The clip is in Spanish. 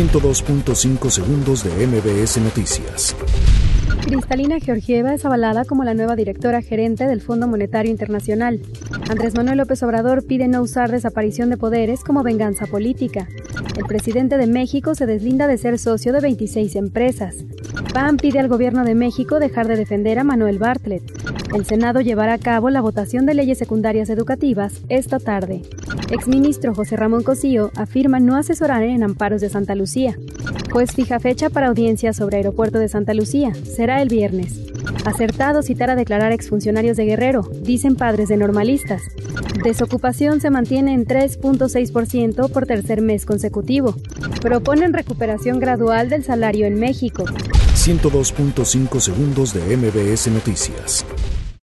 102.5 segundos de MBS Noticias. Cristalina Georgieva es avalada como la nueva directora gerente del Fondo Monetario Internacional. Andrés Manuel López Obrador pide no usar desaparición de poderes como venganza política. El presidente de México se deslinda de ser socio de 26 empresas. PAN pide al gobierno de México dejar de defender a Manuel Bartlett. El Senado llevará a cabo la votación de leyes secundarias educativas esta tarde. Exministro José Ramón Cosío afirma no asesorar en amparos de Santa Lucía. Juez fija fecha para audiencia sobre aeropuerto de Santa Lucía. Será el viernes. Acertado citar a declarar exfuncionarios de Guerrero, dicen padres de normalistas. Desocupación se mantiene en 3.6% por tercer mes consecutivo. Proponen recuperación gradual del salario en México. 102.5 segundos de MBS Noticias.